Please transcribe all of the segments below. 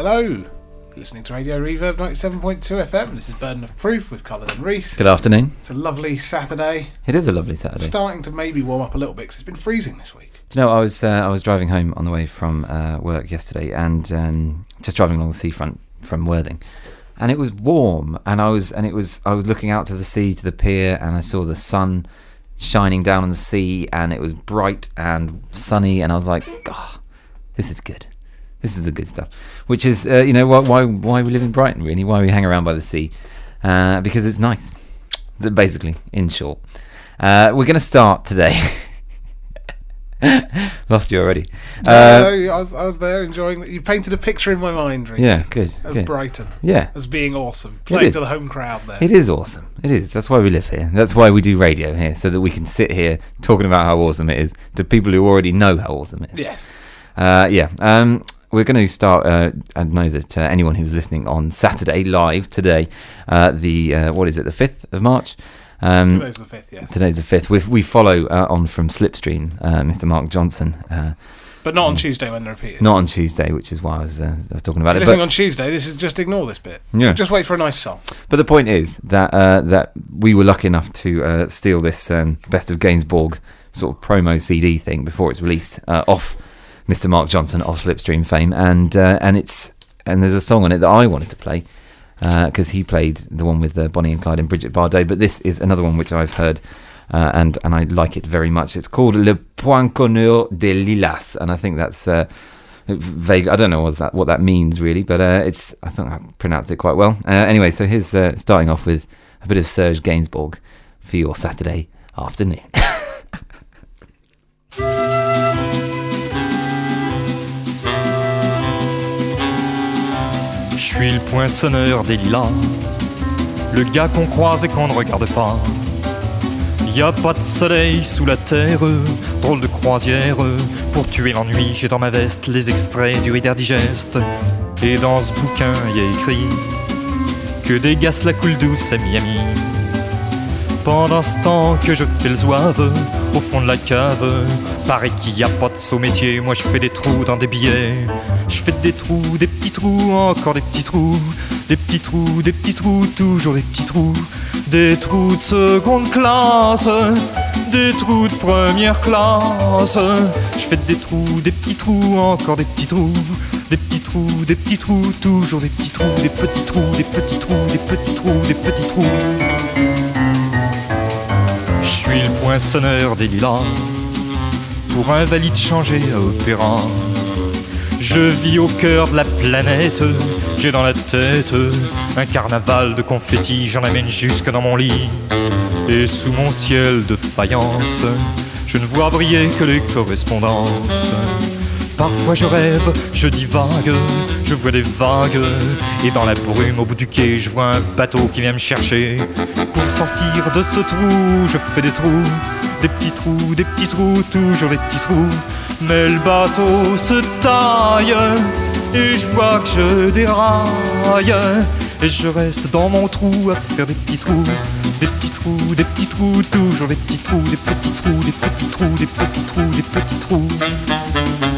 Hello, listening to Radio Reverb 97.2 FM. This is Burden of Proof with Colin and Reese. Good afternoon. It's a lovely Saturday. It is a lovely Saturday. Starting to maybe warm up a little bit because it's been freezing this week. Do you know, I was uh, I was driving home on the way from uh, work yesterday, and um, just driving along the seafront from Worthing, and it was warm, and I was and it was I was looking out to the sea to the pier, and I saw the sun shining down on the sea, and it was bright and sunny, and I was like, God, this is good. This is the good stuff. Which is, uh, you know, why, why why we live in Brighton, really? Why we hang around by the sea? Uh, because it's nice. Basically, in short, uh, we're going to start today. Lost you already. No, Uh, no, I was, I was there enjoying that. You painted a picture in my mind, Reese. yeah, good. Of good. Brighton Yeah, as being awesome. Playing to the home crowd there. it is awesome. It is. That's why we live here. That's why we do radio here, so that we can sit here talking about how awesome it is to people who already know how awesome it is. Yes. Uh, yeah. Um, we're going to start. Uh, I know that uh, anyone who's listening on Saturday live today, uh, the uh, what is it, the fifth of March. Um, Today's the fifth, yes. Today's the fifth. We we follow uh, on from Slipstream, uh, Mr. Mark Johnson. Uh, But not on Tuesday when the repeat is. not on Tuesday, which is why I was uh, I was talking about If it. listening But, on Tuesday, this is just ignore this bit. Yeah. Just wait for a nice song. but the point is that uh, that we were lucky enough to uh, steal this um, Best of Gainsbourg sort of promo CD thing before it's released uh, off Mr. Mark Johnson of Slipstream fame, and uh, and it's and there's a song on it that I wanted to play because he played the one with uh, Bonnie and Clyde and Brigitte Bardot, but this is another one which I've heard. Uh, and and I like it very much. It's called Le Poinçonneur des Lilas, and I think that's uh, vague. I don't know what that what that means really, but uh, it's I think I pronounced it quite well. Uh, anyway, so here's uh, starting off with a bit of Serge Gainsbourg for your Saturday afternoon. Je suis le poinçonneur des lilas, le gars qu'on croise et qu'on ne regarde pas. Y a pas de soleil sous la terre, drôle de croisière. Pour tuer l'ennui, j'ai dans ma veste les extraits du Reader Digest. Et dans ce bouquin, y a écrit que gars la coule douce à Miami. Pendant ce temps que je fais le zouave au fond de la cave, paraît qu'il y a pas de saut métier. Moi je fais des trous dans des billets. Je fais des trous, des petits trous, encore des petits trous, des petits trous, des petits trous, toujours des petits trous, des trous de seconde classe, des trous de première classe. Je fais des trous, des petits trous, encore des petits trous, des petits trous, des petits trous, toujours des petits trous, des petits trous, des petits trous, des petits trous, des petits trous. Je suis le poinçonneur des lilas Pour un valide changé à opéra Je vis au cœur de la planète J'ai dans la tête Un carnaval de confettis J'en amène jusque dans mon lit Et sous mon ciel de faïence Je ne vois briller que les correspondances Parfois je rêve, je divague, je vois des vagues, et dans la brume au bout du quai, je vois un bateau qui vient me chercher. Pour sortir de ce trou, je fais des trous, des petits trous, des petits trous, toujours des petits trous. Mais le bateau se taille, et je vois que je déraille, et je reste dans mon trou à faire des petits trous, des petits trous, des petits trous, toujours des petits trous, des petits trous, des petits trous, des petits trous, des petits trous. Je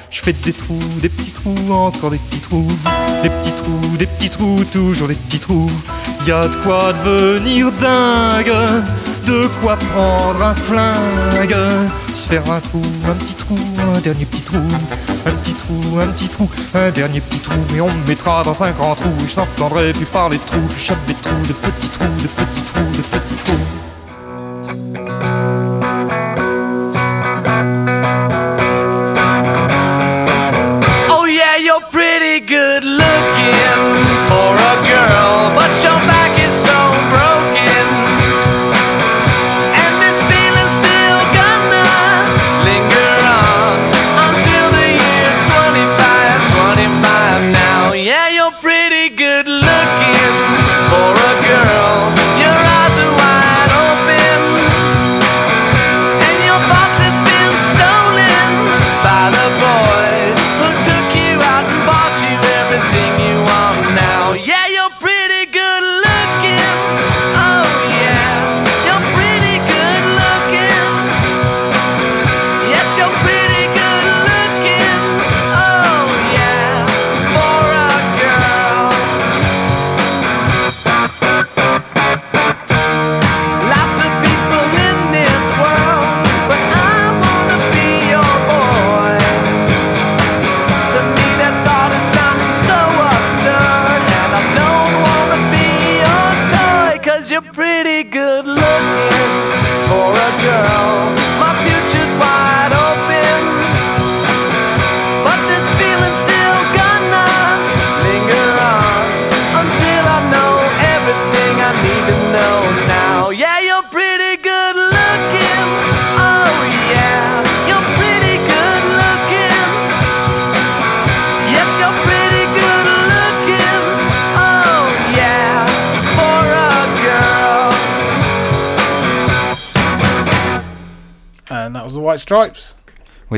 Je fais des trous, des petits trous, encore des petits trous, des petits trous, des petits trous, toujours des petits trous. Y a de quoi devenir dingue, de quoi prendre un flingue, se faire un trou, un petit trou, un dernier petit trou, un petit trou, un petit trou, un dernier petit trou, et on me mettra dans un grand trou, et je n'entendrai plus parler de trous, je chope des trous, de petits trous, de petits trous, de petits trous.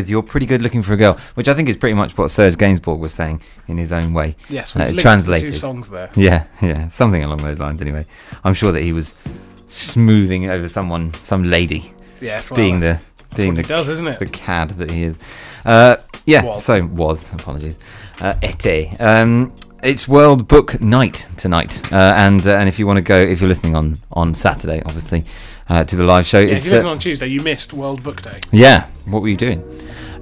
With "You're Pretty Good Looking for a Girl," which I think is pretty much what Serge Gainsbourg was saying in his own way. Yes, Uh, translated. two songs there. Yeah, yeah, something along those lines. Anyway, I'm sure that he was smoothing over someone, some lady, Yes, well, being the being the does, isn't it? the cad that he is. Uh, yeah, Was. so was. Apologies. Uh, ete. Um, it's World Book Night tonight, uh, and uh, and if you want to go, if you're listening on on Saturday, obviously, uh, to the live show, yeah, if you uh, listen on Tuesday, you missed World Book Day. yeah. What were you doing?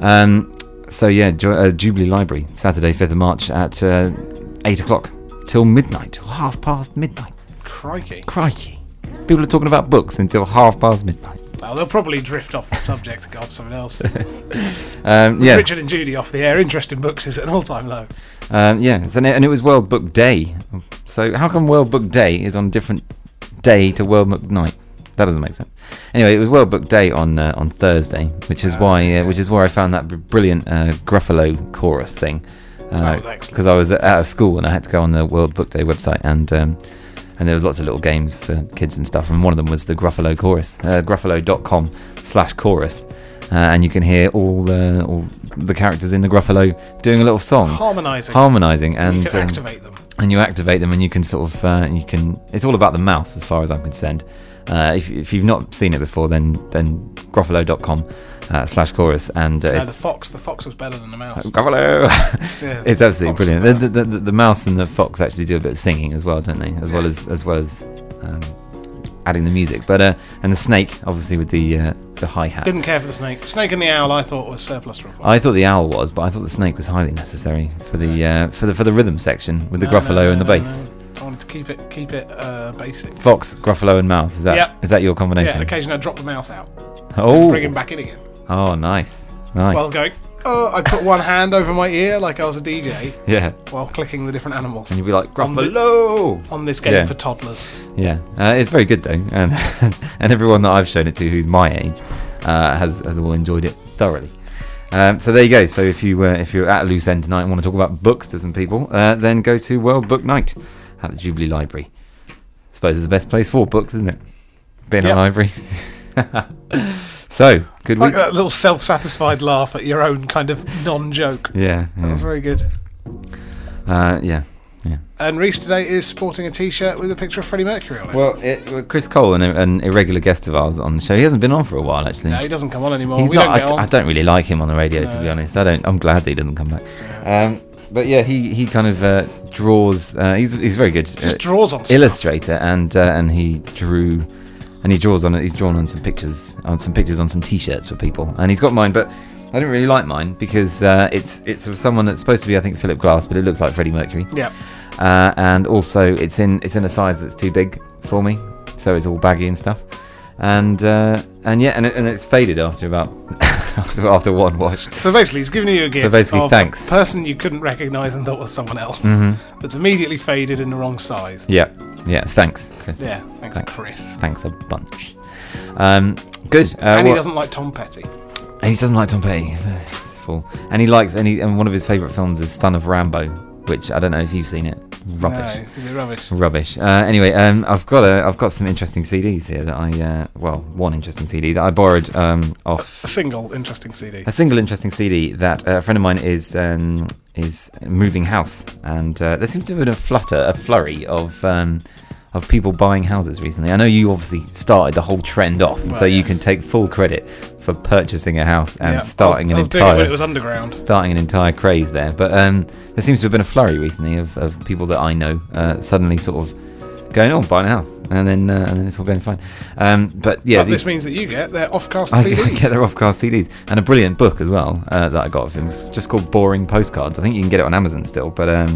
Um, so yeah, Ju- uh, Jubilee Library, Saturday, fifth of March at uh, eight o'clock till midnight, half past midnight. Crikey. Crikey! People are talking about books until half past midnight. Well, they'll probably drift off the subject and go on to something else. Um, yeah, Richard and Judy off the air. Interest in books is at an all-time low. Um, yeah, so, and it was World Book Day. So how come World Book Day is on a different day to World Book Night? That doesn't make sense. Anyway, it was World Book Day on uh, on Thursday, which is Ah, why yeah. uh, which is where I found that br- brilliant uh, Gruffalo chorus thing. That was. Because I was at a school and I had to go on the World Book Day website and. Um, and there was lots of little games for kids and stuff, and one of them was the Gruffalo chorus, uh, gruffalo.com slash chorus, uh, and you can hear all the all the characters in the Gruffalo doing a little song, Harmonising. harmonizing, and and you can um, activate them. and you activate them and you can sort of uh, you can it's all about the mouse as far as i'm concerned uh, if, if you've not seen it before then then gruffalo.com uh, slash chorus and uh, No, the fox. The fox was better than the mouse. Gruffalo! Yeah, it's absolutely brilliant the, the, the, the mouse and the fox actually do a bit of singing as well don't they as well as as well as um, adding the music but uh, and the snake obviously with the uh, the hi-hat Didn't care for the snake. Snake and the owl, I thought was surplus. I thought the owl was, but I thought the snake was highly necessary for the uh, for the for the rhythm section with the No, no, gruffalo no, and the bass. I wanted to keep it keep it uh, basic. Fox, Gruffalo, and Mouse. Is that is Yep. that your combination? and occasionally I drop the mouse out. oh, Bring him back in again. oh, nice, nice. While going, oh, I put one hand over my ear like I was a DJ yeah, while clicking the different animals and you'd be like On the- Gruffalo. on this game Yeah. for toddlers. Yeah, uh, it's very good though, and and everyone that I've shown it to who's my age uh, has has all enjoyed it thoroughly. Um, so there you go. So if you uh, if you're at a loose end tonight and want to talk about books to some people, uh, then go to World Book Night at the Jubilee Library. I suppose it's the best place for books, isn't it? Being Yep. a library. so good Like week. that little self-satisfied laugh at your own kind of non-joke. Yeah, That was very good. uh, yeah. And Reese today is sporting a T-shirt with a picture of Freddie Mercury on it. Well, it, Chris Cole, an, an irregular guest of ours on the show, he hasn't been on for a while actually. no, he doesn't come on anymore. He's we not. don't I, on. I don't really like him on the radio, to be honest. I don't. I'm glad that he doesn't come back. Um, but yeah, he he kind of uh, draws. Uh, he's he's very good uh, Just draws on stuff. illustrator, and uh, and he drew, and he draws on it. He's drawn on some pictures on some pictures on some T-shirts for people, and he's got mine, but. I don't really like mine because uh, it's it's of someone that's supposed to be I think Philip Glass, but it looks like Freddie Mercury. Yeah. Uh, and also it's in it's in a size that's too big for me, so it's all baggy and stuff. And uh, and yeah, and, it, and it's faded after about after, after one wash. So basically, he's giving you a gift So basically, of thanks. a person you couldn't recognise and thought was someone else. Mhm. That's immediately faded in the wrong size. Yeah, yeah. Thanks, Chris. Yeah, thanks, Thanks. Chris. Thanks a bunch. Um, good. Uh, and he what- doesn't like Tom Petty. and he doesn't like Tom Petty. Fool. And he likes and, he, and one of his favourite films is Son of Rambow, which I don't know if you've seen it. Rubbish. No, is it rubbish? Rubbish. Uh, anyway, um, I've got a, I've got some interesting CDs here that I, uh, well, one interesting CD that I borrowed um, off A single interesting CD. a single interesting CD that uh, a friend of mine is um, is moving house, and uh, there seems to have been a flutter, a flurry of um, of people buying houses recently. I know you obviously started the whole trend off, and so Well, you can take full credit for purchasing a house and Yeah, starting I was, an I was doing it when entire it was underground. starting an entire craze there. But um, there seems to have been a flurry recently of, of people that I know uh, suddenly sort of going, "Oh, buying a house," and then uh, and then it's all going fine. Um, but yeah, but these- this means that you get their off-cast I CDs. get their off-cast CDs and a brilliant book as well uh, that I got of him. It's just called Boring Postcards. I think you can get it on Amazon still, but um,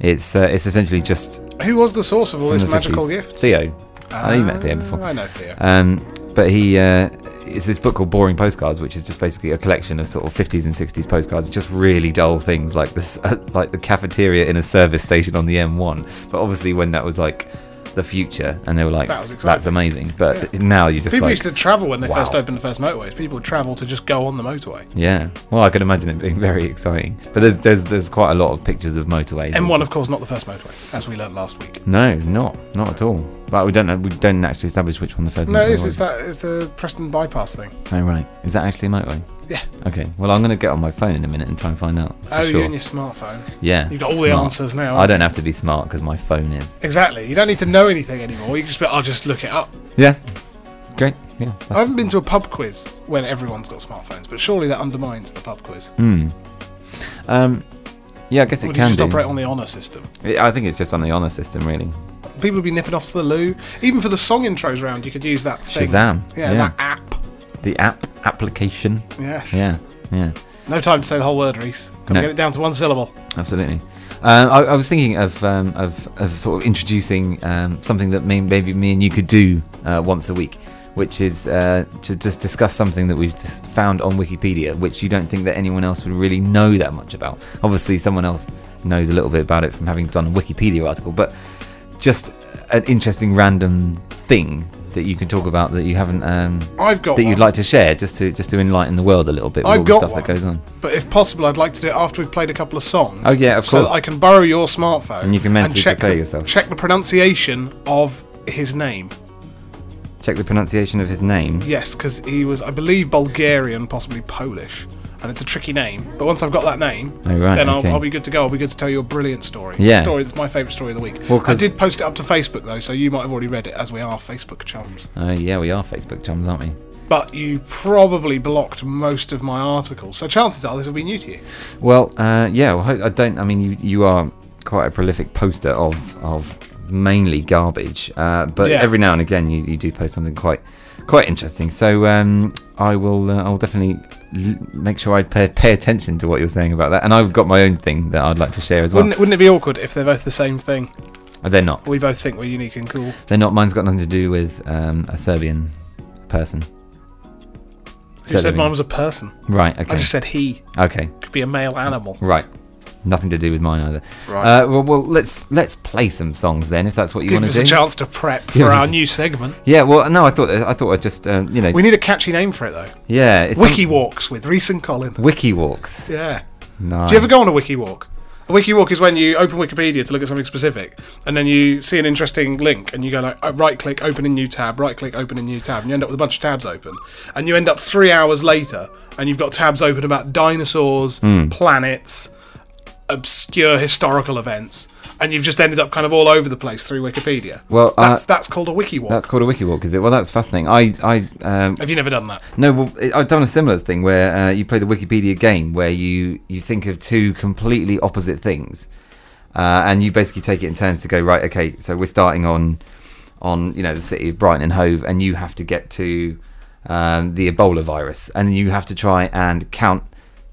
it's uh, it's essentially just Who was the source of all this magical 50s. gift? Theo. I know you met Theo before. Ah, I know Theo. Um, but he uh, it's this book called Boring Postcards, which is just basically a collection of sort of 50s and 60s postcards, just really dull things like this, uh, like the cafeteria in a service station on the M1. But obviously, when that was like the future, and they were like, That was "That's amazing." But Yeah. now you just People like, used to travel when they wow. first opened the first motorways. People would travel to just go on the motorway. Yeah, well, I can imagine it being very exciting. But there's there's there's quite a lot of pictures of motorways. M1, of course, not the first motorway, as we learnt last week. No, not not at all. But we don't know. We don't actually establish which one the first. No, it is. It's that. It's the Preston bypass thing. Oh right. Is that actually a motorway? Yeah. Okay. Well, I'm going to get on my phone in a minute and try and find out. For oh, sure. you and your smartphone. yeah. You've got all the smart. answers now. I don't have to be smart because my phone is. Exactly. You don't need to know anything anymore. You can just be, I'll just look it up. Yeah. Great. Yeah. I haven't been to a pub quiz when everyone's got smartphones, but surely that undermines the pub quiz. Hmm. Um. Yeah, I guess it Would you can just do. operate on the honour system? I think it's just on the honour system, really. People would be nipping off to the loo. Even for the song intros round, you could use that thing. Shazam. Yeah, Yeah. that app. The app application. Yes. Yeah. Yeah. No time to say the whole word, Reese. To No. get it down to one syllable. Absolutely. Um, I, I was thinking of, um, of of sort of introducing um, something that may, maybe me and you could do uh, once a week, which is uh, to just discuss something that we've just found on Wikipedia, which you don't think that anyone else would really know that much about. Obviously, someone else knows a little bit about it from having done a Wikipedia article, but just an interesting random thing that you can talk about that you haven't um, I've got that one, you'd like to share, just to just to enlighten the world a little bit with I've all the got stuff one. that goes on. but if possible, I'd like to do it after we've played a couple of songs. Oh, yeah, of So course. that I can borrow your smartphone And you can mentally check prepare the, yourself. Check the pronunciation of his name. Check the pronunciation of his name. Yes, because he was, I believe, Bulgarian, possibly Polish, and it's a tricky name. But once I've got that name, Oh, right, then I'll, okay. I'll be good to go. I'll be good to tell you a brilliant story. Yeah. A story that's my favourite story of the week. Well, I did post it up to Facebook though, so you might have already read it, as we are Facebook chums. Uh, yeah, we are Facebook chums, aren't we? But you probably blocked most of my articles, so chances are this will be new to you. Well, uh, yeah. Well, I I don't. I mean, you you are quite a prolific poster of of mainly garbage, uh, but Yeah. every now and again you, you do post something quite quite interesting. So um, I will uh, I'll definitely l- make sure I pay, pay attention to what you're saying about that. And I've got my own thing that I'd like to share as well. Wouldn't, it, wouldn't it be awkward if they're both the same thing? Uh, they're not. We both think we're unique and cool. They're not. Mine's got nothing to do with um, a Serbian person. Who said Serbian. mine was a person? Right. Okay. I just said he Okay. could be a male animal. Right. Nothing to do with mine either. Right. Uh, well, well, let's let's play some songs then, if that's what you Give want us to do. a chance to prep for our new segment. Yeah. Well, no, I thought I thought I'd just um, you know. We need a catchy name for it though. yeah. It's Wiki walks with Reese and Colin. wiki walks. Yeah. Nice. Do you ever go on a wiki walk? A wiki walk is when you open Wikipedia to look at something specific, and then you see an interesting link, and you go like uh, right click, open a new tab, right click, open a new tab, and you end up with a bunch of tabs open, and you end up three hours later, and you've got tabs open about dinosaurs, Hmm. planets, obscure historical events, and you've just ended up kind of all over the place through Wikipedia. Well, uh, that's that's called a wiki walk. That's called a wiki walk, is it? Well, that's fascinating. I I um, Have you never done that? no, well, I've done a similar thing where uh, you play the Wikipedia game where you you think of two completely opposite things, uh, and you basically take it in turns to go right. Okay, so we're starting on on you know the city of Brighton and Hove, and you have to get to um, the Ebola virus, and you have to try and count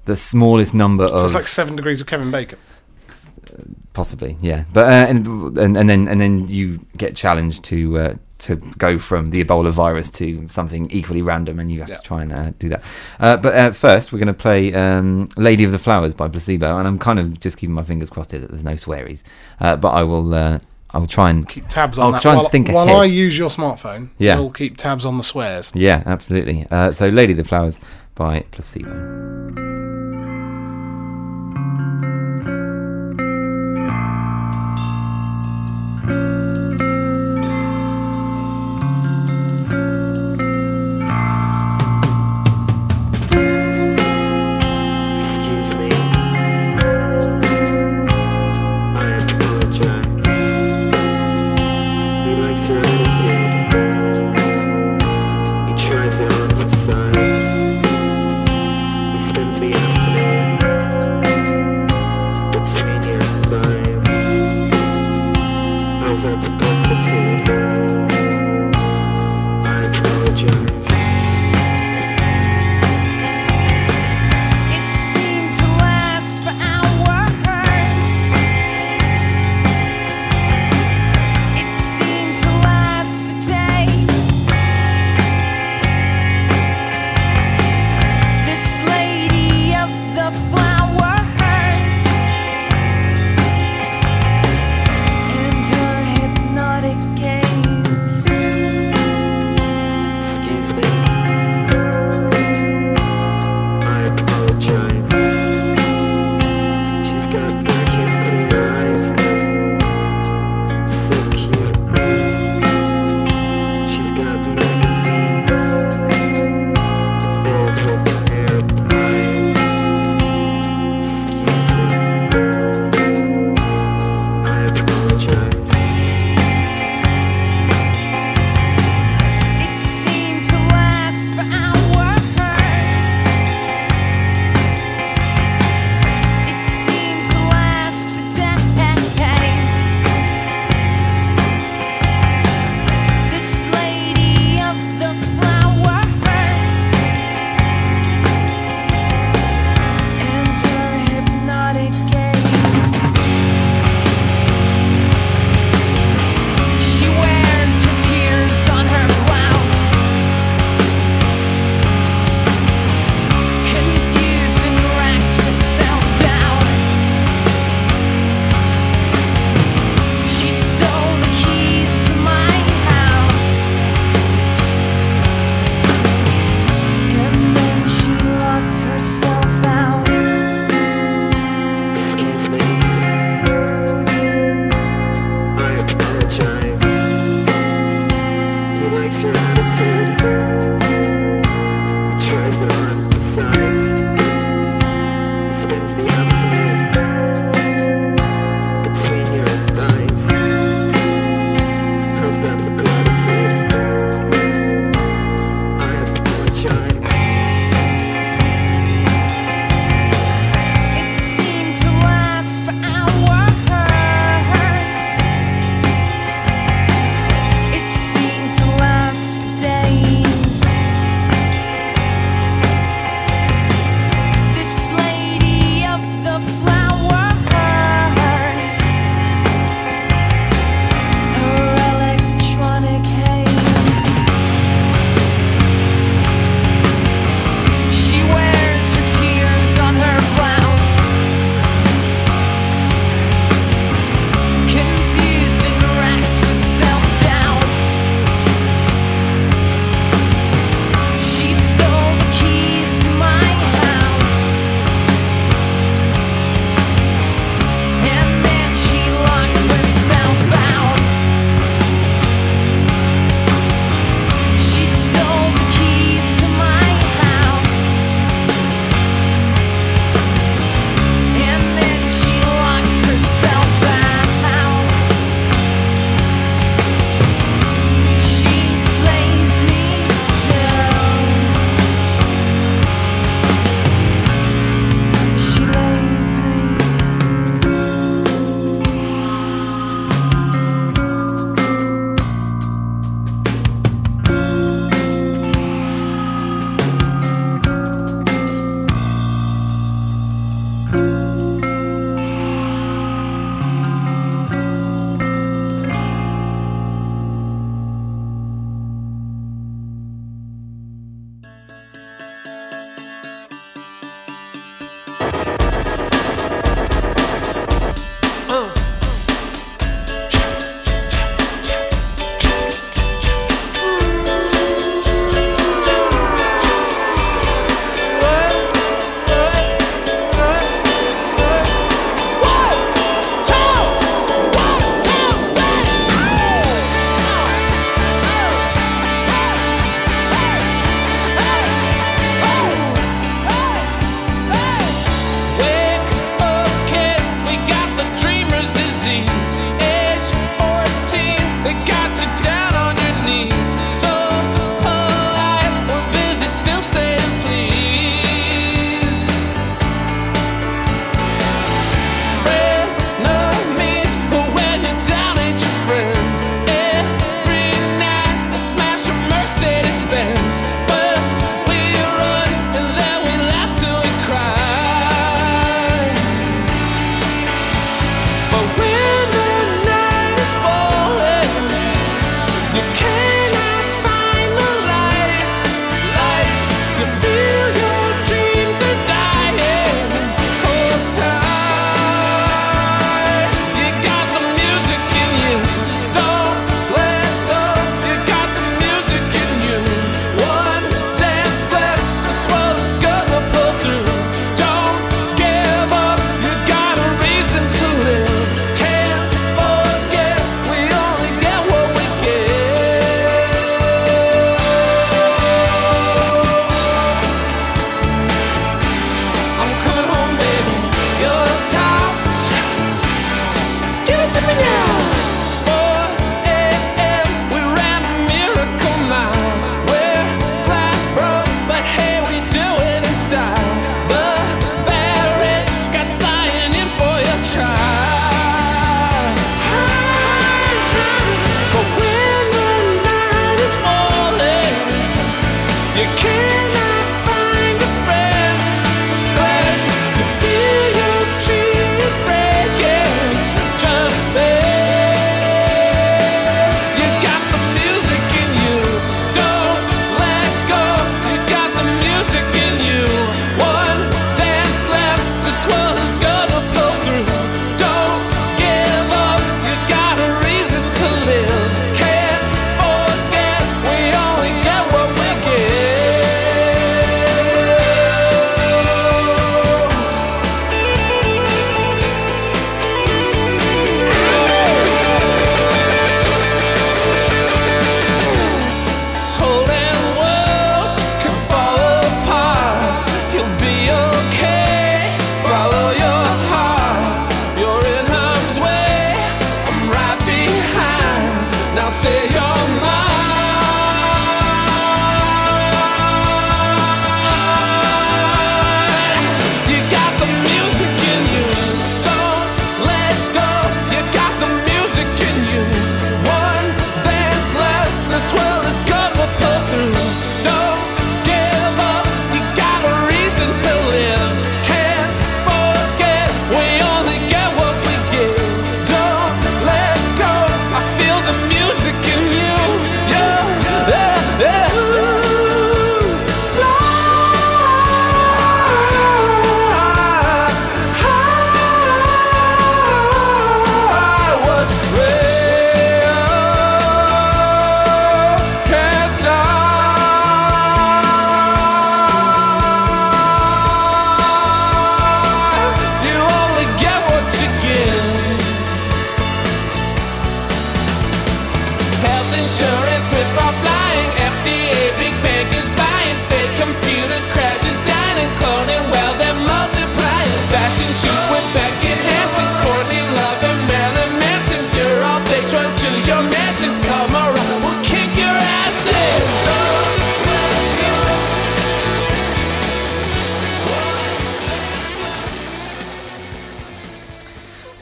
the smallest number So of it's like seven degrees of Kevin Bacon. possibly yeah but uh, and, and and then and then you get challenged to uh, to go from the ebola virus to something equally random and you have Yeah. to try and uh, do that uh, but uh, first we're going to play um, lady of the flowers by placebo and i'm kind of just keeping my fingers crossed here that there's no swearies uh, but i will uh, i'll try and Keep tabs on I'll that. try and while, think while ahead. I use your smartphone, Yeah. we'll keep tabs on the swears. yeah absolutely uh, so lady of the flowers by placebo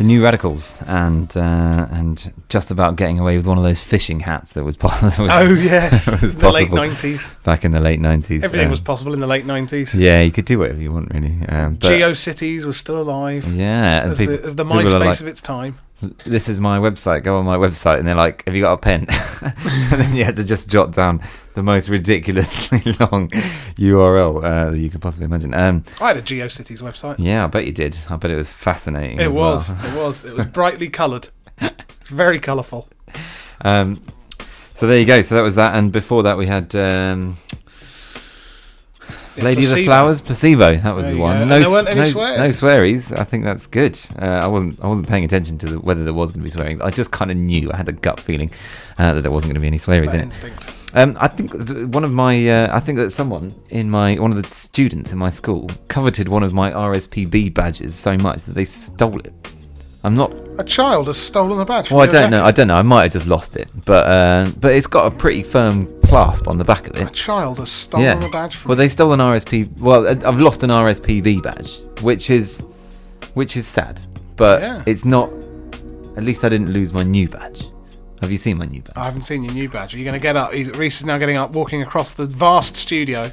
New Radicals and uh, and just about getting away with one of those fishing hats that was, po- that Oh yes, was the late nineties. back in the late nineties. Everything was possible in the late nineties. Yeah, you could do whatever you want, really. Um, GeoCities was still alive Yeah, as, people- the, as the MySpace like, of its time. this is my website. Go on my website, and they're like, "Have you got a pen?" and then you had to just jot down the most ridiculously long URL uh, that you could possibly imagine. Um, I had a GeoCities website. yeah, I bet you did. I bet it was fascinating. It as was. well. It was. It was brightly coloured. Very colourful. Um, so there you go. So that was that, and before that we had um, Yeah, Lady of the Flowers, Placebo. That was There the one. No, And there weren't any no, swears. no swearies. I think that's good. Uh, I wasn't. I wasn't paying attention to the, whether there was going to be swearing. I just kind of knew. I had a gut feeling uh, that there wasn't going to be any swearies in it. instinct. Um, I think one of my, uh, I think that someone in my, one of the students in my school coveted one of my RSPB badges so much that they stole it. I'm not. A child has stolen a badge. Well, I don't know. I don't know. I might have just lost it, but uh, but it's got a pretty firm clasp on the back of it. A child has stolen Yeah. a badge from. Well, they stole an RSP. Well, uh, I've lost an RSPB badge, which is, which is sad, but Yeah. it's not. At least I didn't lose my new badge. Have you seen my new badge? I haven't seen your new badge. Are you going to get up? Reese is now getting up, walking across the vast studio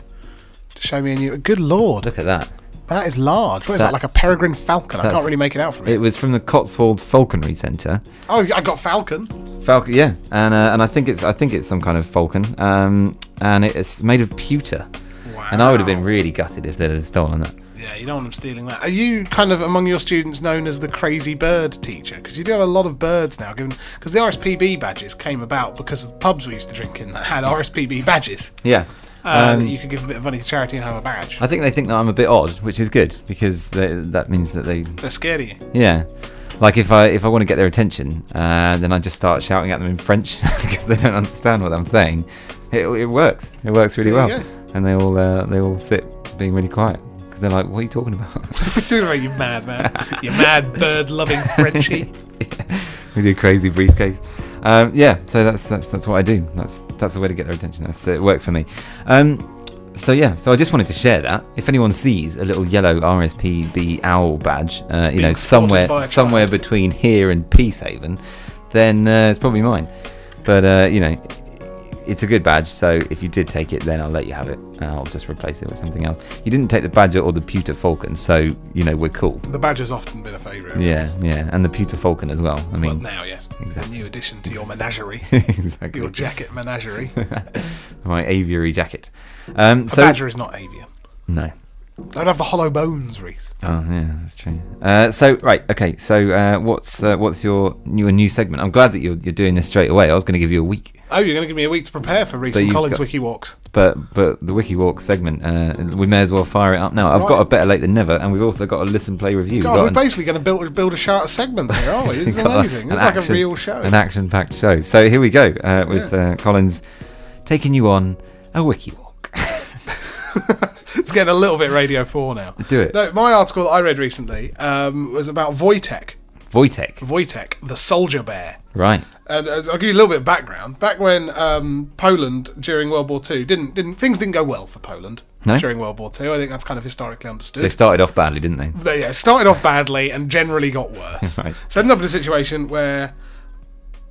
to show me a new. Good lord, Look at that. That is large. What is that? That- Like a peregrine falcon? I can't really make it out from It it. was from the Cotswold Falconry Centre. Oh, I got falcon. Falcon, yeah, and uh, and I think it's I think it's some kind of falcon, um, and it's made of pewter. Wow. And I would have been really gutted if they'd have stolen that. Yeah, you don't want them stealing that. Are you kind of among your students known as the crazy bird teacher? Because you do have a lot of birds now, given because the RSPB badges came about because of pubs we used to drink in that had RSPB badges. Yeah, Uh, Um, you could give a bit of money to charity and have a badge. I think they think that I'm a bit odd, which is good because they, that means that they, They're scared of you. yeah. Like if I if I want to get their attention, uh, then I just start shouting at them in French because they don't understand what I'm saying. It, it works. It works really well, go. and they all uh, they all sit being really quiet because they're like, "What are you talking about?" Talking about you mad man, you mad bird loving Frenchie. with your crazy briefcase. Um, yeah, so that's that's that's what I do. That's that's the way to get their attention. That's it works for me. Um, so yeah, so I just wanted to share that. If anyone sees a little yellow RSPB owl badge, uh, you Being know, somewhere somewhere between here and Peacehaven, then uh, it's probably mine. But uh, you know, it's a good badge. So if you did take it, then I'll let you have it. I'll just replace it with something else. You didn't take the badger or the pewter falcon, so you know we're cool. The Badger's often been a favourite. Yeah, yeah, and the pewter falcon as well. I mean, Well, now, yes. Exactly. A new addition to your menagerie. exactly. your jacket menagerie. my aviary jacket. Um, A so badger is not avian. no. Don't have the hollow bones, Reese. Oh yeah, that's true. Uh, so right, okay. So uh, what's uh, what's your new new segment? I'm glad that you're you're doing this straight away. I was going to give you a week, Oh, you're going to give me a week to prepare for Reese and Colin's got- Wiki Walks. but but the wiki walk segment, uh, we may as well fire it up now. I've got a better late than never, and we've also got a listen, play, review. God, We've we're an- basically going to build build a show, a segment here, aren't we? This is amazing. It's like action- a real show. an action-packed show. So here we go uh, with uh, Colin's taking you on a wiki walk. It's getting a little bit Radio 4 now. Do it. No, my article that I read recently um, was about Wojtek. Wojtek, Wojtek, the soldier bear. right? And uh, I'll give you a little bit of background. Back when um, Poland during World War Two didn't didn't things didn't go well for Poland No? during World War Two. I think that's kind of historically understood. They started off badly, didn't they? they yeah, started off badly and generally got worse. Right. So ended up in a situation where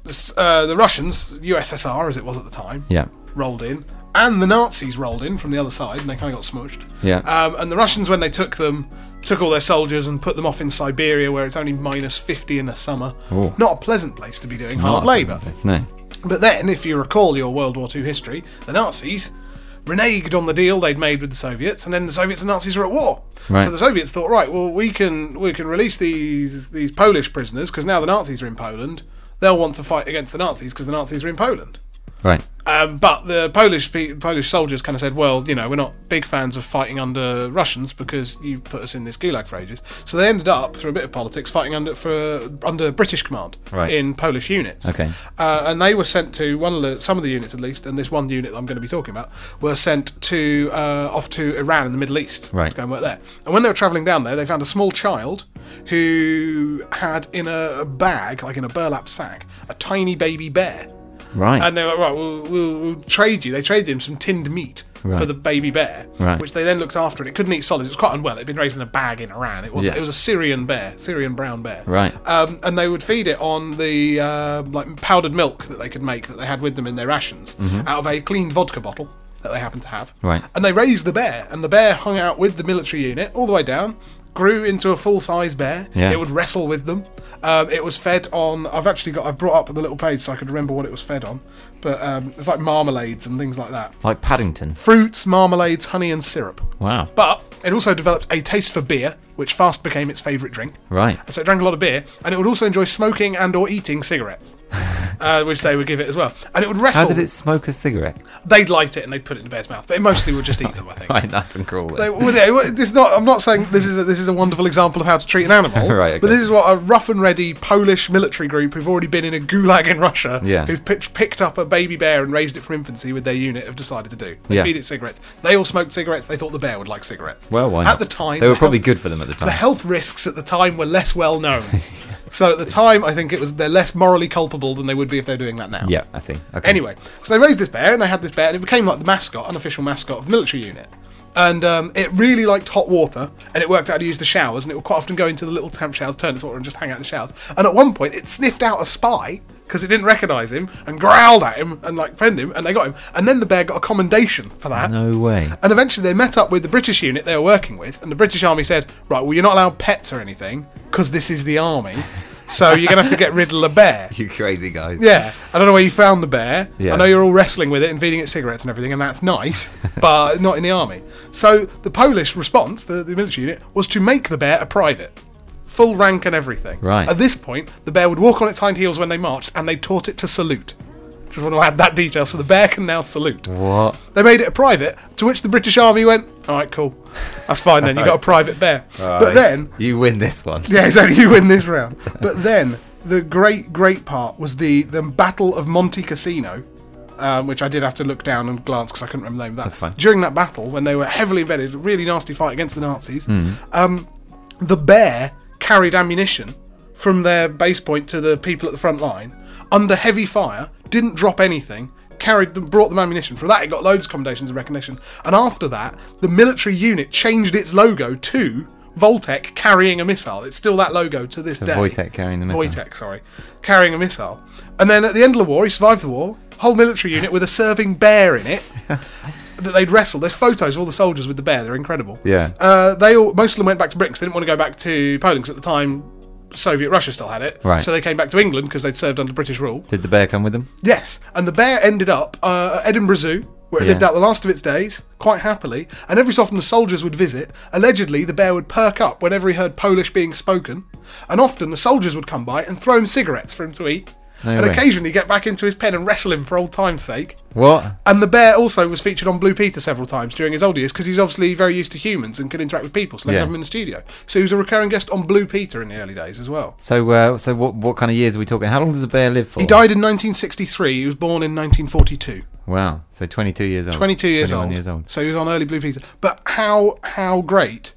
the, uh, the Russians, USSR as it was at the time, Yeah, rolled in, and the Nazis rolled in from the other side, and they kind of got smushed. yeah. Um, and the Russians, when they took them, took all their soldiers and put them off in Siberia, where it's only minus 50 in the summer. Oh. Not a pleasant place to be doing hard labour. No. But then, if you recall your World War II history, the Nazis reneged on the deal they'd made with the Soviets, and then the Soviets and Nazis were at war. Right. So the Soviets thought, right, well, we can we can release these these Polish prisoners because now the Nazis are in Poland. They'll want to fight against the Nazis because the Nazis are in Poland. Right. Um, but the Polish pe- Polish soldiers kind of said, well, you know, we're not big fans of fighting under Russians because you put us in this gulag for ages. So they ended up, through a bit of politics, fighting under for under British command Right. in Polish units. Okay. Uh, and they were sent to one of the some of the units at least, and this one unit that I'm going to be talking about were sent to uh, off to Iran in the Middle East Right. to go and work there. And when they were travelling down there, they found a small child who had in a bag, like in a burlap sack, a tiny baby bear. Right. And they were like, right, we'll, we'll, we'll trade you. They traded him some tinned meat Right. for the baby bear, Right. which they then looked after, and it couldn't eat solids. It was quite unwell. It had been raised in a bag in Iran. It was Yeah. it was a Syrian bear, Syrian brown bear. Right. Um, and they would feed it on the uh, like powdered milk that they could make that they had with them in their rations out of a cleaned vodka bottle that they happened to have. Mm-hmm. Right. And they raised the bear, and the bear hung out with the military unit all the way down. Grew into a full size bear. Yeah. It would wrestle with them. Um, it was fed on. I've actually got. I've brought up the little page so I could remember what it was fed on. But um, it's like marmalades and things like that. Like Paddington. Fruits, marmalades, honey, and syrup. Wow. But it also developed a taste for beer, which fast became its favourite drink. Right. So it drank a lot of beer, and it would also enjoy smoking and or eating cigarettes, uh, which they would give it as well. And it would wrestle. How did it smoke a cigarette? They'd light it and they'd put it in the bear's mouth, but it mostly would just eat them. I think. Right, nice and cruel. They, well, this is not. I'm not saying this is a, this is a wonderful example of how to treat an animal. Right, okay. But this is what a rough and ready Polish military group who've already been in a gulag in Russia, Yeah. who've picked, picked up a baby bear and raised it from infancy with their unit, have decided to do. They Yeah. feed it cigarettes. They all smoked cigarettes. They thought the bear would like cigarettes. Well, why not? At the time, They were probably good for them at the time. The health risks at the time were less well known. so at the time, I think it was they're less morally culpable than they would be if they're doing that now. yeah, I think. Okay. Anyway, so they raised this bear and they had this bear and it became like the mascot, unofficial mascot of the military unit. And um, it really liked hot water and it worked out how to use the showers and it would quite often go into the little temp showers, turn its water and just hang out in the showers. And at one point it sniffed out a spy because it didn't recognise him and growled at him and like friend him and they got him. And then the bear got a commendation for that. No way. And eventually they met up with the British unit they were working with, and the British Army said, Right, well, you're not allowed pets or anything, because this is the army. So you're going to have to get rid of the bear. You crazy guys. Yeah, I don't know where you found the bear. Yeah. I know you're all wrestling with it and feeding it cigarettes and everything, and that's nice, but not in the army. So the Polish response, the, the military unit, was to make the bear a private. Full rank and everything. Right. At this point, the bear would walk on its hind heels when they marched, and they taught it to salute. Just want to add that detail, so the bear can now salute. What? They made it a private, to which the British Army went, all right, cool. That's fine then, you got a private bear. But then, You win this one. yeah, exactly, you win this round. But then, the great, great part was the, the Battle of Monte Cassino, um, which I did have to look down and glance because I couldn't remember the name of that. That's fine. During that battle, when they were heavily embedded, really nasty fight against the Nazis, Hmm. um, the bear carried ammunition from their base point to the people at the front line under heavy fire, didn't drop anything, carried them, brought them ammunition. For that, it got loads of commendations and recognition. And after that, the military unit changed its logo to Voltec carrying a missile. It's still that logo to this So day. Wojtek carrying the missile. Wojtek, sorry, carrying a missile. And then at the end of the war, he survived the war. Whole military unit with a serving bear in it that they'd wrestle. There's photos of all the soldiers with the bear. They're incredible. Yeah. Uh, they all most of them went back to Britain 'cause they didn't want to go back to Poland because at the time Soviet Russia still had it. Right. So they came back to England because they'd served under British rule. Did the bear come with them? Yes, and the bear ended up uh, at Edinburgh Zoo, where it Yeah. lived out the last of its days, quite happily. And every so often the soldiers would visit. Allegedly, the bear would perk up whenever he heard Polish being spoken, and often the soldiers would come by and throw him cigarettes for him to eat. No and way. occasionally get back into his pen and wrestle him for old time's sake. What? And the bear also was featured on Blue Peter several times during his old years because he's obviously very used to humans and could interact with people, so they Yeah. have him in the studio. So he was a recurring guest on Blue Peter in the early days as well. So, uh, so what? What kind of years are we talking? How long does the bear live for? He died in 1963. He was born in 1942. Wow. So 22 years old. 22 years 21 old. years old. So he was on early Blue Peter. But how how great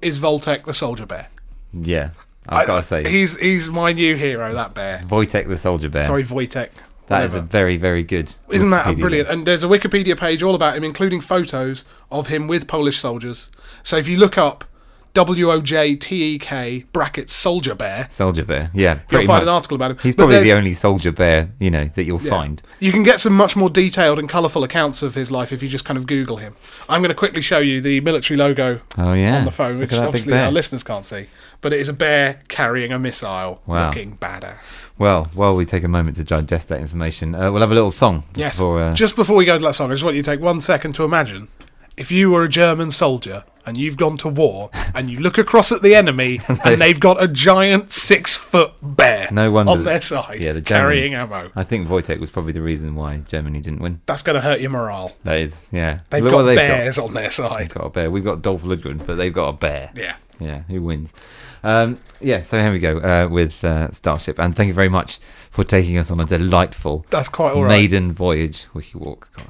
is Voltec the soldier bear? Yeah. I've got to say, he's he's my new hero. That bear. Wojtek the soldier bear. Sorry, Wojtek. that is a very, very good. Isn't that a Wikipedia brilliant? link. And there's a Wikipedia page all about him, including photos of him with Polish soldiers. So if you look up W O J T E K brackets soldier bear, Soldier bear. Yeah. you'll find much. an article about him. He's But probably the only soldier bear you know that you'll Yeah. find. You can get some much more detailed and colourful accounts of his life if you just kind of Google him. I'm going to quickly show you the military logo Oh yeah. on the phone, which at that big obviously our listeners can't see. But it is a bear carrying a missile, Wow. looking badass. Well, while we take a moment to digest that information, uh, we'll have a little song. Yes. Before, uh, Just before we go to that song, I just want you to take one second to imagine if you were a German soldier and you've gone to war and you look across at the enemy and they've got a giant six foot bear No wonder- on their side yeah, the carrying ammo. I think Wojtek was probably the reason why Germany didn't win. That's going to hurt your morale. That is, yeah. They've Look got they've bears on their side. They've got a bear. We've got Dolph Lundgren, but they've got a bear. Yeah. Yeah, who wins? Um, yeah, so here we go uh, with uh, Starship, and thank you very much for taking us on a delightful That's quite all right. maiden voyage. Wiki walk. Come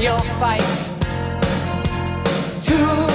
your fight. To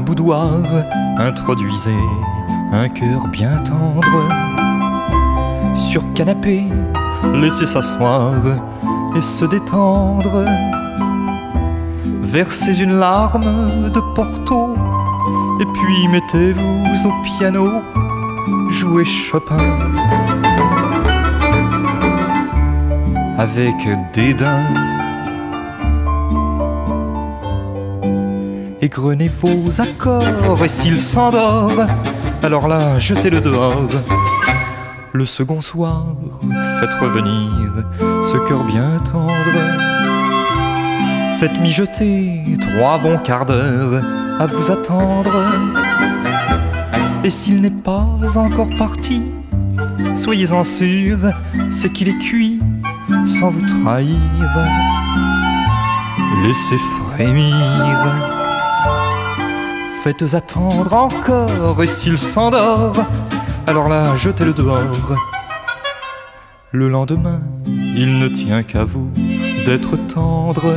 boudoir, introduisez un cœur bien tendre. Sur canapé, laissez s'asseoir et se détendre. Versez une larme de Porto et puis mettez-vous au piano, jouez Chopin. Avec dédain Égrenez vos accords et s'il s'endort, alors là, jetez-le dehors. Le second soir, faites revenir ce cœur bien tendre. Faites mijoter trois bons quarts d'heure à vous attendre. Et s'il n'est pas encore parti, soyez-en sûr, ce qu'il est cuit sans vous trahir. Laissez frémir Faites attendre encore, et s'il s'endort, alors là, jetez-le dehors. Le lendemain, il ne tient qu'à vous d'être tendre.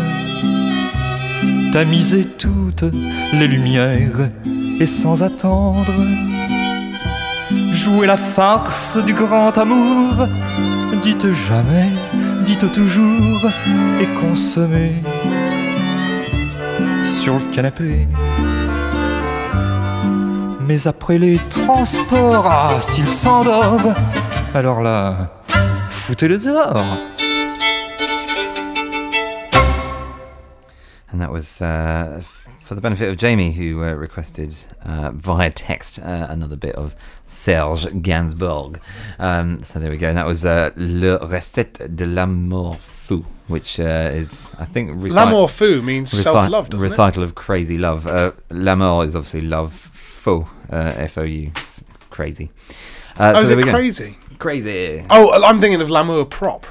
Tamisez toutes les lumières et sans attendre. Jouez la farce du grand amour. Dites jamais, dites toujours et consommez sur le canapé. Mais après les transports, ah, s'il s'endort, alors là, foutez-le dehors. And that was uh, f- for the benefit of Jamie, who uh, requested uh, via text uh, another bit of Serge Gainsbourg. Um, so there we go. And that was uh, Le Recette de l'amour fou, which uh, is, I think, reci- L'amour fou means self-love, doesn't recital of crazy love. Uh, l'amour is obviously love. Fou, uh, F O U, crazy. Uh? Oh, so is it go. crazy? Crazy. Oh, I'm thinking of l'amour propre.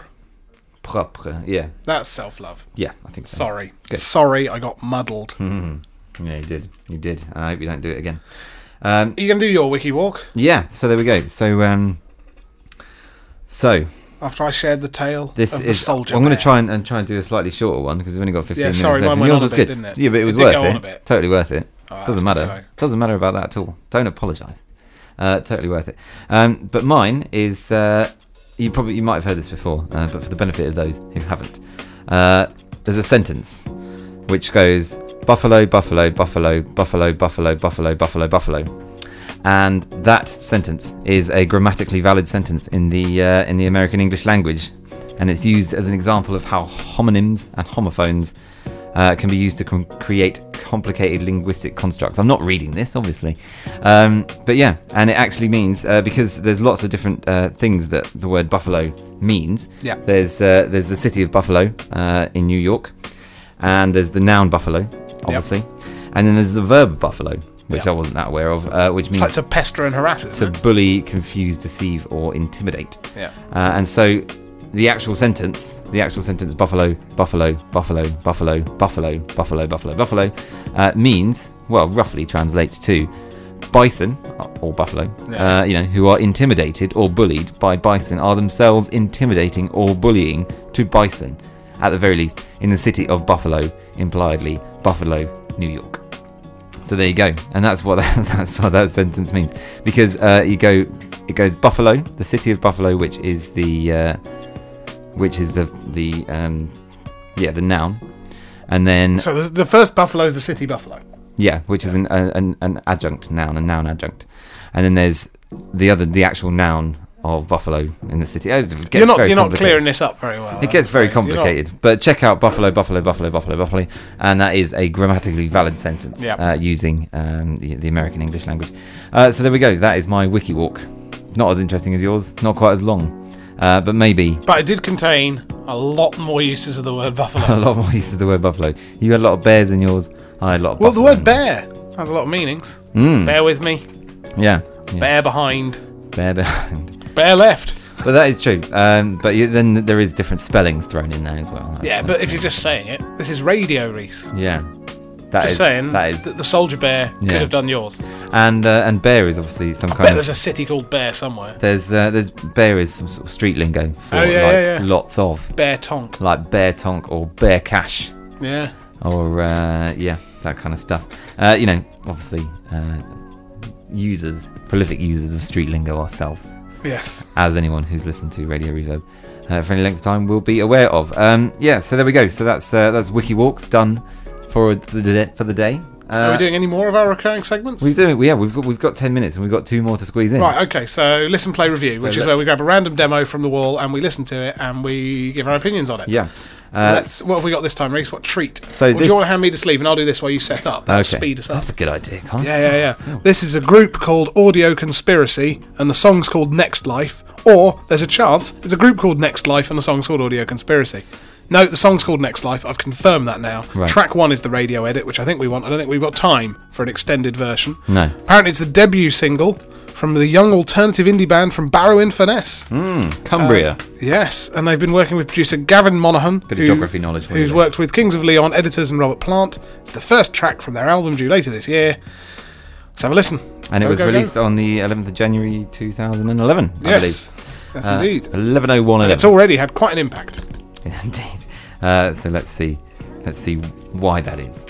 Propre. Yeah, That's self-love. yeah, I think so. Sorry. Good. Sorry, I got muddled. Mhm. Yeah, you did. You did. I hope you don't do it again. Um, Are you to do your wiki walk Yeah, so there we go. So um so after I shared the tale this of the is soldier I'm going to try and, and try and do a slightly shorter one because we've only got 15 Yeah, minutes sorry, left. mine and went yours was bit, good. didn't it? Yeah, but it was worth it. on a bit. Totally worth it. Oh, Doesn't matter. Doesn't matter about that at all. Don't apologise. Uh, totally worth it. Um, but mine is uh, you probably you might have heard this before, uh, but for the benefit of those who haven't, uh, there's a sentence which goes buffalo, buffalo, buffalo, buffalo, buffalo, buffalo, buffalo, buffalo, and that sentence is a grammatically valid sentence in the uh, in the American English language, and it's used as an example of how homonyms and homophones uh, can be used to com- create complicated linguistic constructs. I'm not reading this, obviously, um, but yeah, and it actually means uh, because there's lots of different uh, things that the word buffalo means. Yeah. There's uh, there's the city of Buffalo uh, in New York, and there's the noun buffalo, obviously, and then there's the verb buffalo, which Yeah. I wasn't that aware of, uh, which means like to pester and harass, to it? bully, confuse, deceive, or intimidate. Yeah. Uh, and so the actual sentence, the actual sentence, buffalo, buffalo, buffalo, buffalo, buffalo, buffalo, buffalo, buffalo, uh, means, well, roughly translates to bison or buffalo, Yeah. uh, you know, who are intimidated or bullied by bison are themselves intimidating or bullying to bison, at the very least, in the city of Buffalo, impliedly Buffalo, New York. So there you go, and that's what that, that's what that sentence means. Because uh, you go, it goes Buffalo, the city of Buffalo, which is the, uh, which is the the um, yeah the noun, and then So the, the first buffalo is the city buffalo. yeah, which is an, an an adjunct noun, a noun adjunct, and then there's the other the actual noun of Buffalo in the city. It gets You're not you're not clearing this up very well. It gets very I'm afraid. You're not- complicated, but check out Buffalo, Buffalo, Buffalo, Buffalo, Buffalo, and that is a grammatically valid sentence Yep. uh, using um, the, the American English language. Uh, so there we go. That is my wiki walk. Not as interesting as yours, not quite as long, uh, but maybe But it did contain a lot more uses of the word buffalo. a lot more uses of the word buffalo. You had a lot of bears in yours. I had a lot of well, the word bear has a lot of meanings. Mm. Bear with me. Yeah, yeah. Bear behind. bear behind. Bear left. Well, that is true. Um, but you, then there is different spellings thrown in there as well. That's Yeah, but if you're just saying it, this is radio, Reese. yeah, that Just is- saying that is the soldier bear Yeah. could have done yours. and uh, and bear is obviously some I kind bet of there's a city called Bear somewhere. There's uh, there's bear is some sort of street lingo for Oh, yeah, like yeah, yeah. lots of Bear Tonk. like bear tonk or bear cash Yeah. or uh, yeah that kind of stuff. Uh, you know, obviously uh, users, prolific users of street lingo ourselves, Yes. as anyone who's listened to Radio Reverb uh, for any length of time will be aware of. Um, yeah, so there we go. So that's uh, that's Wiki Walks done for the day, for the day. Uh, Are we doing any more of our recurring segments? We're doing, yeah, we've got we've got ten minutes and we've got two more to squeeze in. Right, okay, so listen, play, review, which is where we grab a random demo from the wall and we listen to it and we give our opinions on it. Yeah. Uh, Let's, what have we got this time, Reese? What treat? So do this- you want to hand me the sleeve and I'll do this while you set up? That'll speed us up. That's a good idea, Colin. Yeah, yeah, yeah. This is a group called Audio Conspiracy and the song's called Next Life. Or there's a chance it's a group called Next Life and the song's called Audio Conspiracy. No, the song's called Next Life. I've confirmed that now. Right. Track one is the radio edit, which I think we want. I don't think we've got time for an extended version. No. Apparently, it's the debut single from the young alternative indie band from Barrow in Furness. Cumbria. Yes, and they've been working with producer Gavin Monaghan, Bit of geography knowledge for you who's worked with Kings of Leon editors and Robert Plant. It's the first track from their album due later this year. Let's have a listen. and it was go, go. released on the 11th of January 2011, I Yes, believe. yes, Uh, indeed. 1101 And it's already had quite an impact. Indeed. Uh, so let's see. Let's see why that is.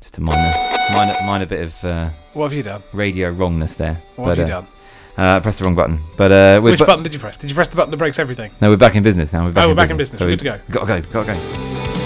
Just a minor, minor, minor bit of uh, What have you done? radio wrongness there. What but, have you uh, done? Uh, press the wrong button. But uh, Which bu- button did you press? Did you press the button that breaks everything? No, we're back in business now. We're back, Oh, in, we're back in business. business. So We're good we- Gotta go. Gotta go.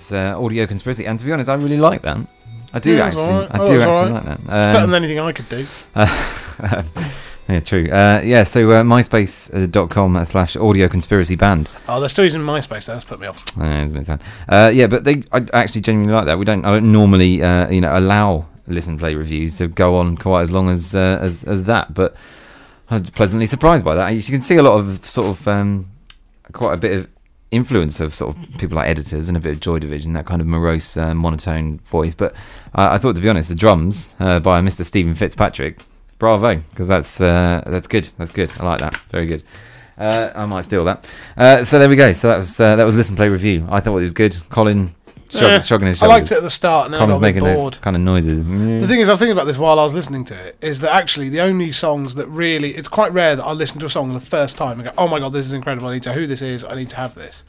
Is uh, audio conspiracy, and to be honest, I really like that. I do Yeah, actually. alright. I Oh, do actually alright. like that. Better Um, than anything I could do. yeah, true. Uh, yeah, so uh, myspace.com uh, slash audio conspiracy band. Oh, they're still using MySpace. That's put me off. Uh, it's a sad. Uh, yeah, but they I actually genuinely like that. We don't I don't normally uh, you know allow listen play reviews to go on quite as long as uh, as as that, but I was pleasantly surprised by that. You can see a lot of sort of um, quite a bit of influence of sort of people like editors and a bit of Joy Division, that kind of morose uh, monotone voice. But uh, I thought, to be honest, the drums uh, by Mr. Stephen Fitzpatrick, bravo, because that's uh, that's good. That's good. I like that. Very good. Uh, I might steal that. Uh, so there we go. So that was uh, that was listen play review. I thought it was good. Colin Shrug, Eh, shrugging his I liked it at the start, and then Connor's I got a bit making bored. kind of noises. The thing is, I was thinking about this while I was listening to it. Is that actually the only songs that really? It's quite rare that I listen to a song the first time and go, "Oh my god, this is incredible! I need to know who this is. I need to have this."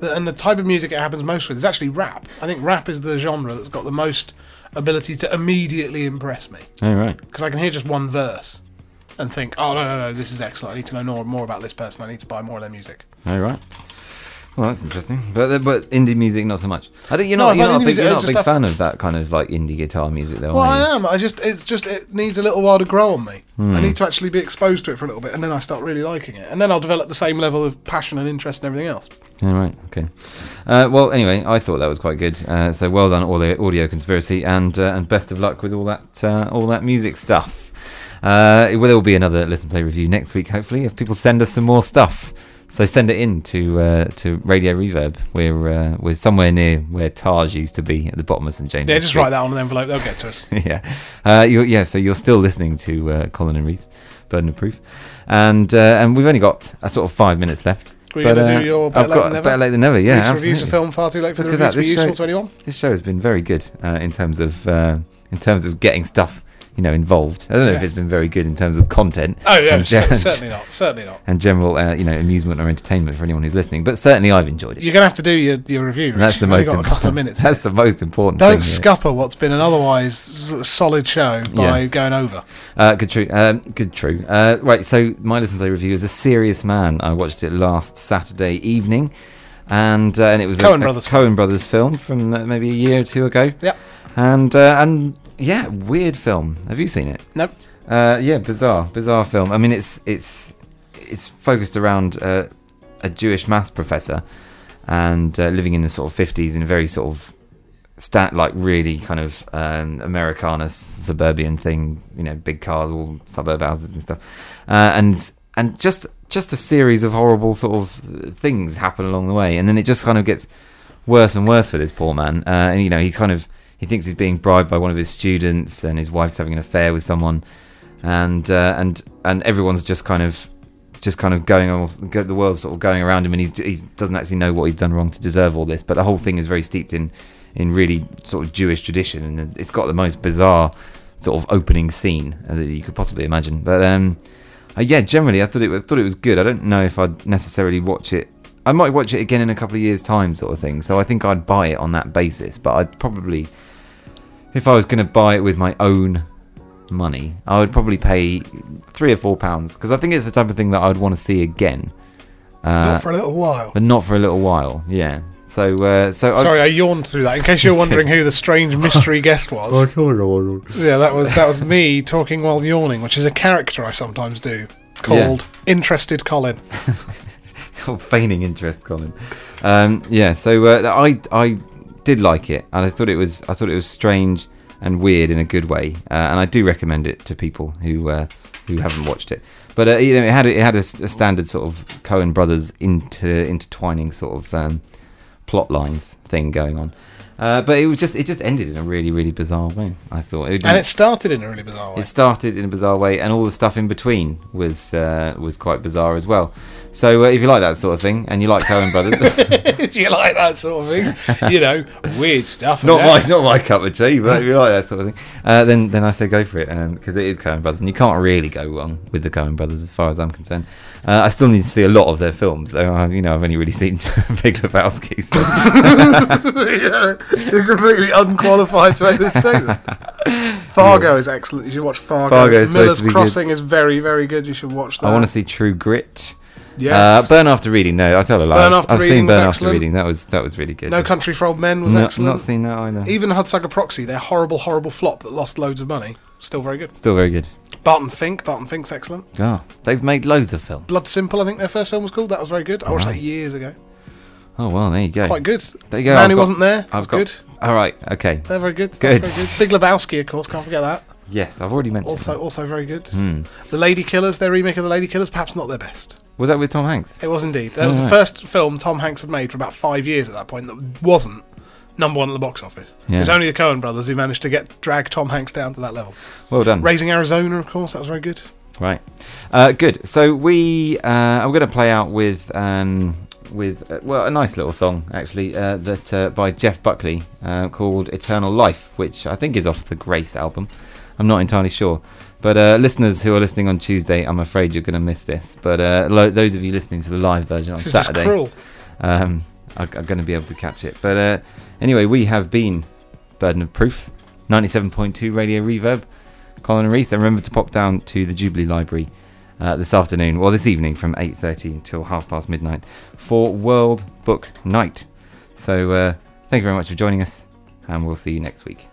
And the type of music it happens most with is actually rap. I think rap is the genre that's got the most ability to immediately impress me All right. because I can hear just one verse and think, "Oh no, no, no, this is excellent! I need to know more, more about this person. I need to buy more of their music." All right. Well, that's interesting. But but indie music, not so much. I think you're not I you're not a big, music- you're not a big have to- fan of that kind of like indie guitar music, though. Well. I am. I just it's just it needs a little while to grow on me. Hmm. I need to actually be exposed to it for a little bit, and then I start really liking it, and then I'll develop the same level of passion and interest and everything else. All right. Okay. Uh, well, anyway, I thought that was quite good. Uh, so well done, all the audio conspiracy, and uh, and best of luck with all that uh, all that music stuff. Uh, there will be another listen play review next week, hopefully, if people send us some more stuff. So send it in to uh, to Radio Reverb. We're uh, we're somewhere near where Taj used to be at the bottom of St James. Yeah, just Street. write that on an envelope. They'll get to us. yeah, uh, you're, yeah. So you're still listening to uh, Colin and Reese, Burden of Proof, and uh, and we've only got a sort of five minutes left. We're going to uh, do your I've better late got than never. better late than never. Yeah, reviews a film far too late for Look the review to be this useful to anyone. This show has been very good uh, in terms of uh, in terms of getting stuff you know involved. I don't know if it's been very good in terms of content. Oh yeah, and, cer- gen- certainly not. Certainly not. and general uh, you know amusement or entertainment for anyone who's listening. But certainly I've enjoyed it. You're going to have to do your, your review. And that's the most got a couple of important. minutes. That's the most important. Don't scupper what's been an otherwise solid show by Yeah. going over. Uh, good true. Um, good true. Uh, right. So my listen play review is a serious man. I watched it last Saturday evening, and uh, and it was a, Brothers a Coen Brothers film from uh, maybe a year or two ago. Yep. And uh, and yeah, weird film. Have you seen it? Nope. Uh, yeah, bizarre, bizarre film. I mean, it's it's it's focused around uh, a Jewish maths professor and uh, living in the sort of fifties in a very sort of stat like really kind of um, Americana suburban thing. You know, big cars, all suburb houses and stuff, uh, and and just just a series of horrible sort of things happen along the way, and then it just kind of gets worse and worse for this poor man. Uh, and you know, he's kind of he thinks he's being bribed by one of his students, and his wife's having an affair with someone, and uh, and and everyone's just kind of just kind of going the world's sort of going around him and he he doesn't actually know what he's done wrong to deserve all this. But the whole thing is very steeped in in really sort of Jewish tradition and it's got the most bizarre sort of opening scene uh, that you could possibly imagine. But um uh, yeah generally I thought it was thought it was good. I don't know if I'd necessarily watch it. I might watch it again in a couple of years time sort of thing. So I think I'd buy it on that basis but I'd probably if I was going to buy it with my own money, I would probably pay three or four pounds because I think it's the type of thing that I would want to see again, uh, Not for a little while. but not for a little while. Yeah. So, uh, so Sorry, I yawned through that. In case you're wondering who the strange mystery guest was. Yeah, that was that was me talking while yawning, which is a character I sometimes do called Interested Colin. Or feigning interest, Colin. Um, yeah, so uh, I I did like it, and I thought it was I thought it was strange and weird in a good way, uh, and I do recommend it to people who uh, who haven't watched it. But uh, you know, it had it had a, a standard sort of Coen brothers inter, intertwining sort of um, plot lines thing going on. Uh, but it was just it just ended in a really really bizarre way. I thought, it And it started in a really bizarre way. it started in a bizarre way, and all the stuff in between was uh, was quite bizarre as well. So uh, if you like that sort of thing, and you like Coen Brothers, you like that sort of thing? You know, weird stuff. and not that. my not my cup of tea, but if you like that sort of thing, uh, then then I say go for it, because it is Coen Brothers, and you can't really go wrong with the Coen Brothers as far as I'm concerned. Uh, I still need to see a lot of their films, though. I, you know, I've only really seen Big Lebowski. so- You're completely unqualified to make this statement. Fargo is excellent. You should watch Fargo. Fargo is Miller's be good. Crossing is very, very good. You should watch that. I want to see True Grit. Yes. Uh, Burn After Reading. No, I tell a lie. Burn I've- After I've Reading seen Burn After excellent. Reading. That was that was really good. no Country for Old Men was No- excellent. Not seen that either. Even Hudsucker Proxy, their horrible, horrible flop that lost loads of money, still very good. Still very good. Barton Fink, Barton Fink's excellent. Oh, they've made loads of films. Blood Simple, I think their first film was called. That was very good. I watched that years ago. Oh well, there you go. Quite good. There you go. Man I've who got- wasn't there. I've was got. good. All right. Okay. They're very good. That's Good. Very good. Big Lebowski, of course. Can't forget that. Yes, I've already mentioned. Also, that. also very good. Hmm. The Lady Killers, their remake of The Lady Killers, perhaps not their best. Was that with Tom Hanks? It was indeed. That was the right. first film Tom Hanks had made for about five years at that point that wasn't number one at the box office. It was only the Coen brothers who managed to get drag Tom Hanks down to that level. Well done. Raising Arizona, of course, that was very good. Right. Uh, good. So we, uh, I'm going to play out with um, with uh, well a nice little song actually uh, that uh, by Jeff Buckley uh, called "Eternal Life," which I think is off the Grace album. I'm not entirely sure, but uh, listeners who are listening on Tuesday, I'm afraid you're going to miss this. But uh, lo- those of you listening to the live version on This Saturday, um, are, are going to be able to catch it. But uh, anyway, we have been Burden of Proof, 97.2 Radio Reverb, Colin and Reese. And remember to pop down to the Jubilee Library uh, this afternoon, or this evening from 8.30 until half past midnight for World Book Night. So uh, thank you very much for joining us, and we'll see you next week.